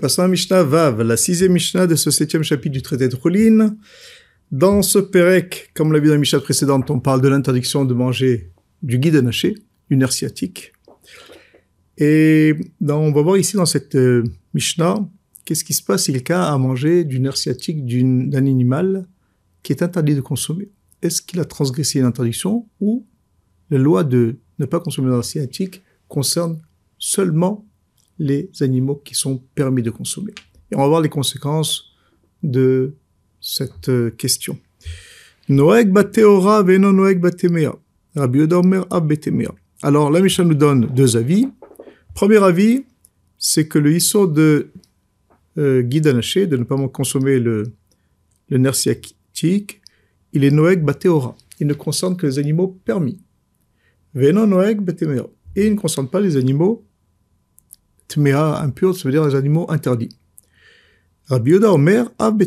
Passons à Mishnah Vav, la sixième Mishnah de ce septième chapitre du traité de Roulin. Dans ce Pérec, comme l'a vu dans la Mishnah précédente, on parle de l'interdiction de manger du guide anaché, du nerf sciatique. Et on va voir ici dans cette euh, Mishnah, qu'est-ce qui se passe? Si quelqu'un a mangé du nerf sciatique d'un animal qui est interdit de consommer. Est-ce qu'il a transgressé une interdiction ou la loi de ne pas consommer nerf sciatique concerne seulement les animaux qui sont permis de consommer. Et on va voir les conséquences de cette euh, question. Noeg bateora veno noeg batemea. Rabbi Alors, la Mishnah nous donne deux avis. Premier avis, c'est que le hisso de euh, guide anaché, de ne pas consommer le, le nerf sciatique, il est noeg bateora. Il ne concerne que les animaux permis. Veno noeg batemea. Et il ne concerne pas les animaux tmea impur, ça veut dire les animaux interdits. Rabbi Yoda Omer. Rabbi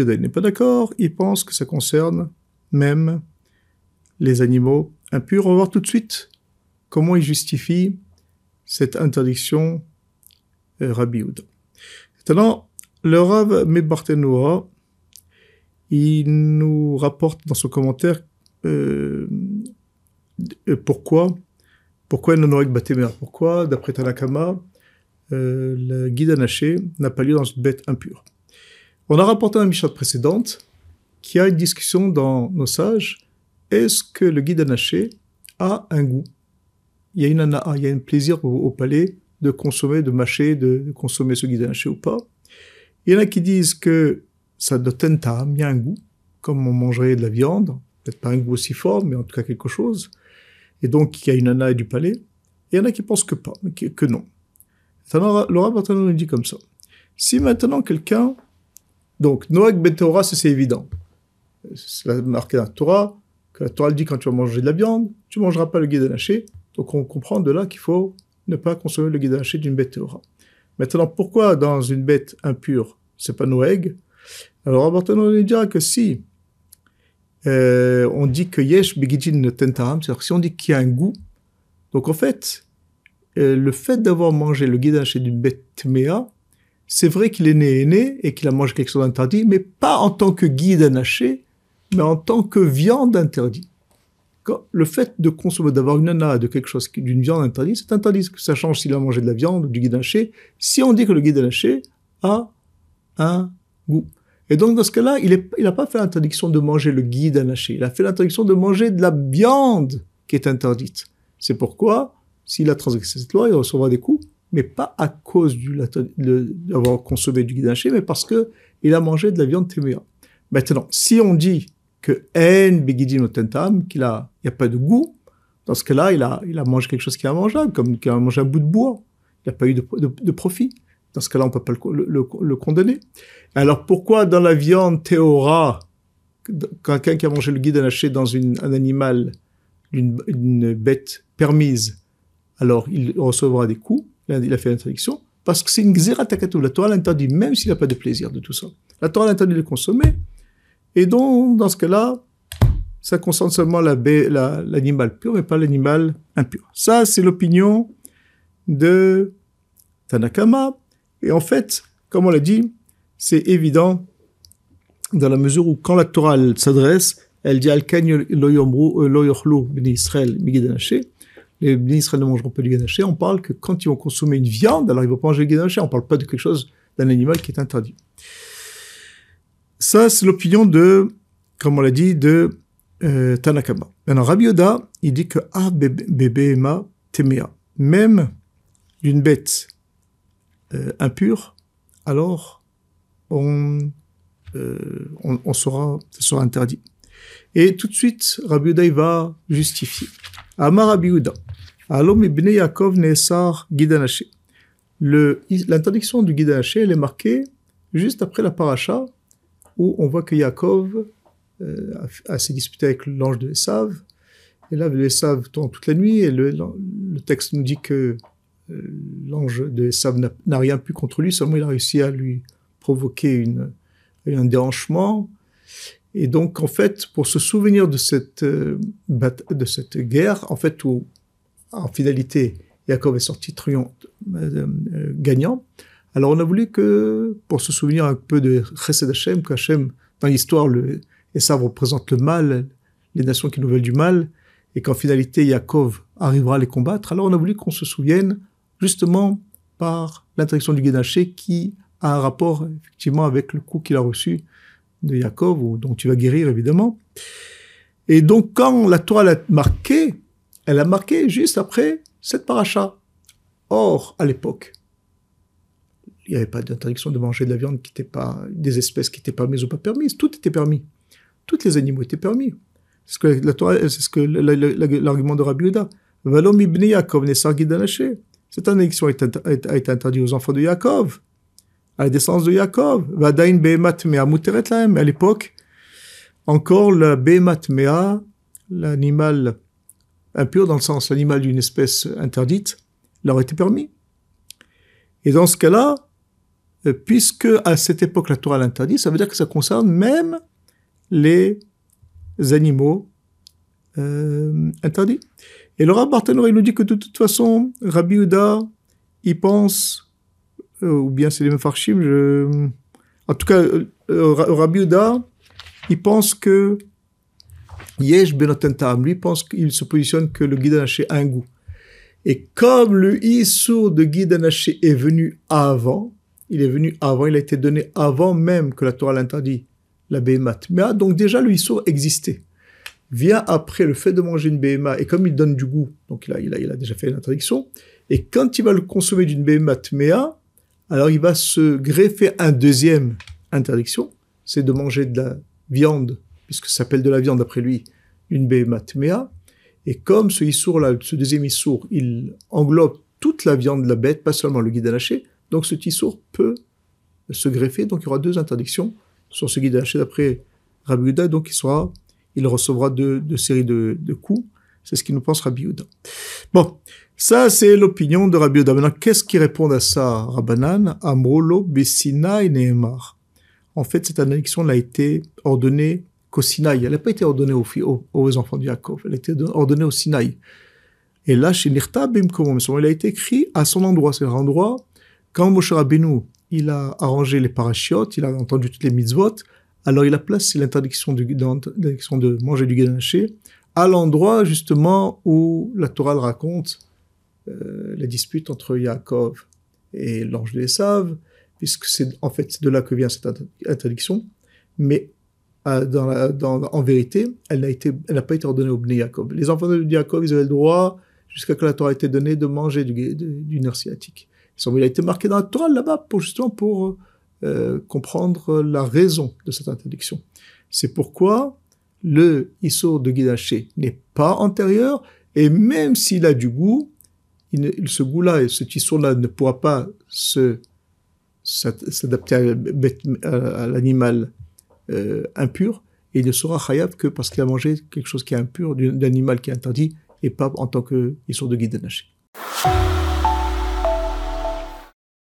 Yoda, il n'est pas d'accord, il pense que ça concerne même les animaux impurs. On va voir tout de suite comment il justifie cette interdiction euh, Rabbi Yoda. Maintenant, le Rav Mebartenoa, il nous rapporte dans son commentaire euh, euh pourquoi pourquoi Nonoek Batemea Pourquoi, d'après Tanakama, euh, le guide anaché n'a pas lieu dans une bête impure. On a rapporté la Mishnah précédente qu'il y a une discussion dans nos sages. Est-ce que le guide anaché a un goût? Il y a une il y a un plaisir au, palais de consommer, de mâcher, de, consommer ce guide anaché ou pas? Il y en a qui disent que ça doit être il y a un goût, comme on mangerait de la viande, peut-être pas un goût aussi fort, mais en tout cas quelque chose. Et donc il y a une ana et du palais. Il y en a qui pensent que pas, que non. Le rabbin nous dit comme ça. Si maintenant quelqu'un, donc Noach ben Torah, c'est évident. C'est marqué dans la Torah, que la Torah dit quand tu vas manger de la viande, tu ne mangeras pas le guide. Donc on comprend de là qu'il faut ne pas consommer le guide d'une bête Torah. Maintenant, pourquoi dans une bête impure, c'est pas Noeg Alors Rabbi nous dira que si euh, on dit que yesh begidin tentaram, c'est-à-dire si on dit qu'il y a un goût, donc en fait, euh, le fait d'avoir mangé le guide chez d'une bête tméa, c'est vrai qu'il est né né et qu'il a mangé quelque chose d'interdit, mais pas en tant que guide anaché, mais en tant que viande interdite. le fait de consommer, d'avoir une ana de quelque chose, d'une viande interdite, c'est interdit. Ça change s'il a mangé de la viande ou du guide haché. Si on dit que le guide haché a un goût. Et donc, dans ce cas-là, il n'a pas fait l'interdiction de manger le guide anaché. Il a fait l'interdiction de manger de la viande qui est interdite. C'est pourquoi s'il a transgressé cette loi, il recevra des coups, mais pas à cause d'avoir consommé du guide haché, mais parce que il a mangé de la viande téméa. Maintenant, si on dit que en begidin tentam, qu'il a, il n'y a pas de goût, dans ce cas-là, il a, il a mangé quelque chose qui est mangeable, comme qu'il a mangé un bout de bois. Il n'y a pas eu de, profit. Dans ce cas-là, on peut pas le, condamner. Alors pourquoi dans la viande théora, quelqu'un qui a mangé le guide haché dans un animal, une bête permise, alors il recevra des coups, il a fait l'interdiction, parce que c'est une xératakatou. La Torah l'interdit, même s'il n'a pas de plaisir de tout ça. La Torah l'interdit de consommer, et donc, dans ce cas-là, ça concerne seulement l'animal pur, mais pas l'animal impur. Ça, c'est l'opinion de Tanakama, et en fait, comme on l'a dit, c'est évident dans la mesure où quand la Torah s'adresse, elle dit al lo yomru lo yochlu Israël les ministres ne mangeront pas du ganaché, on parle que quand ils vont consommer une viande, alors ils vont pas manger du ganaché, on parle pas de quelque chose, d'un animal qui est interdit. Ça, c'est l'opinion de, comme on l'a dit, de euh, Tanakama. Maintenant, Rabbi Yoda, il dit que ah, bébé ma temea, même une bête euh, impure, alors on, euh, sera, interdit. Et tout de suite, Rabbi Yoda, il va justifier. Amar Rabbi L'interdiction du guide elle est marquée juste après la paracha, où on voit que Yaakov euh, a, s'est disputé avec l'ange de Esav. Et là, Esav tourne toute la nuit, et le, texte nous dit que euh, l'ange de Esav n'a rien pu contre lui, seulement il a réussi à lui provoquer une, un déhanchement. Et donc, en fait, pour se souvenir de cette, euh, de cette guerre, en fait, où en finalité, Jacob est sorti triomphe, euh, gagnant. Alors on a voulu que, pour se souvenir un peu de Chesed Hashem, qu'Hashem, dans l'histoire, le, et ça représente le mal, les nations qui nous veulent du mal, et qu'en finalité Yaakov arrivera à les combattre, alors on a voulu qu'on se souvienne justement par l'interdiction du Guédaché qui a un rapport effectivement avec le coup qu'il a reçu de Yaakov, dont tu vas guérir évidemment. Et donc quand la Torah l'a marqué, elle a marqué juste après cette paracha. Or, à l'époque, il n'y avait pas d'interdiction de manger de la viande qui n'était pas, des espèces qui n'étaient pas permises ou pas permises. Tout était permis. Tous les animaux étaient permis. C'est ce que la c'est ce que l'argument de Rabbi Yehuda. Valom ibn Yaakov Cette interdiction a été interdite aux enfants de Yaakov, à la descendance de Yaakov. Vadain behemat mea muteret. À l'époque, encore le behemat mea, l'animal impur dans le sens l'animal d'une espèce interdite, leur était permis. Et dans ce cas-là, euh, puisque à cette époque la Torah l'interdit, ça veut dire que ça concerne même les animaux euh, interdits. Et Rav Barthénor, il nous dit que de toute façon, Rabbi Uda, il pense, euh, ou bien c'est les Mefarshim, je... en tout cas, euh, Rabbi Uda, il pense que Yesh Benotentam, lui pense qu'il se positionne que le guide a un goût. Et comme le Issour de guide est venu avant, il est venu avant, il a été donné avant même que la Torah l'interdit, la. Mais ah, donc déjà le Issour existait. Vient après le fait de manger une Behema, et comme il donne du goût, donc il a, il a, déjà fait une interdiction, et quand il va le consommer d'une Behemat Mea, alors il va se greffer un deuxième interdiction, c'est de manger de la viande, puisque ça s'appelle de la viande d'après lui, une Behemat Mea, et comme ce Issour-là, ce deuxième Issour, il englobe toute la viande de la bête, pas seulement le guide lâcher, donc ce Issour peut se greffer, donc il y aura deux interdictions sur ce guide lâcher d'après Rabbi donc il sera, il recevra deux, séries de, coups. C'est ce qu'il nous pense Rabbi Bon, ça c'est l'opinion de Rabbi Maintenant, qu'est-ce qui répond à ça, Rabbanan? Amrolo Bessina et Nehemar. En fait, cette interdiction a été ordonnée qu'au Sinaï. Elle n'a pas été ordonnée aux, enfants de Yaakov. Elle a été ordonnée au Sinaï. Et là, chez Nirta Bimkomom, il a été écrit à son endroit. C'est l'endroit, quand Moshe Rabbeinu, il a arrangé les parachiotes, il a entendu toutes les mitzvot, alors il a placé l'interdiction de, de manger du ganaché à l'endroit justement où la Torah raconte euh, la dispute entre Yaakov et l'ange de Esav, puisque c'est en fait de là que vient cette interdiction. Mais en vérité, elle n'a pas été ordonnée au Bnei Yaakov. Les enfants de Yaakov, ils avaient le droit, jusqu'à que la Torah ait été donnée, de manger du, nerf sciatique. Il a été marqué dans la Torah là-bas, pour, justement pour euh, comprendre la raison de cette interdiction. C'est pourquoi le issour de Guidaché n'est pas antérieur, et même s'il a du goût, ce goût-là et ce issour-là ne pourra pas s'adapter à l'animal euh, impur, et il ne sera chayav que parce qu'il a mangé quelque chose qui est impur, d'un animal qui est interdit, et pas en tant que sont de guide de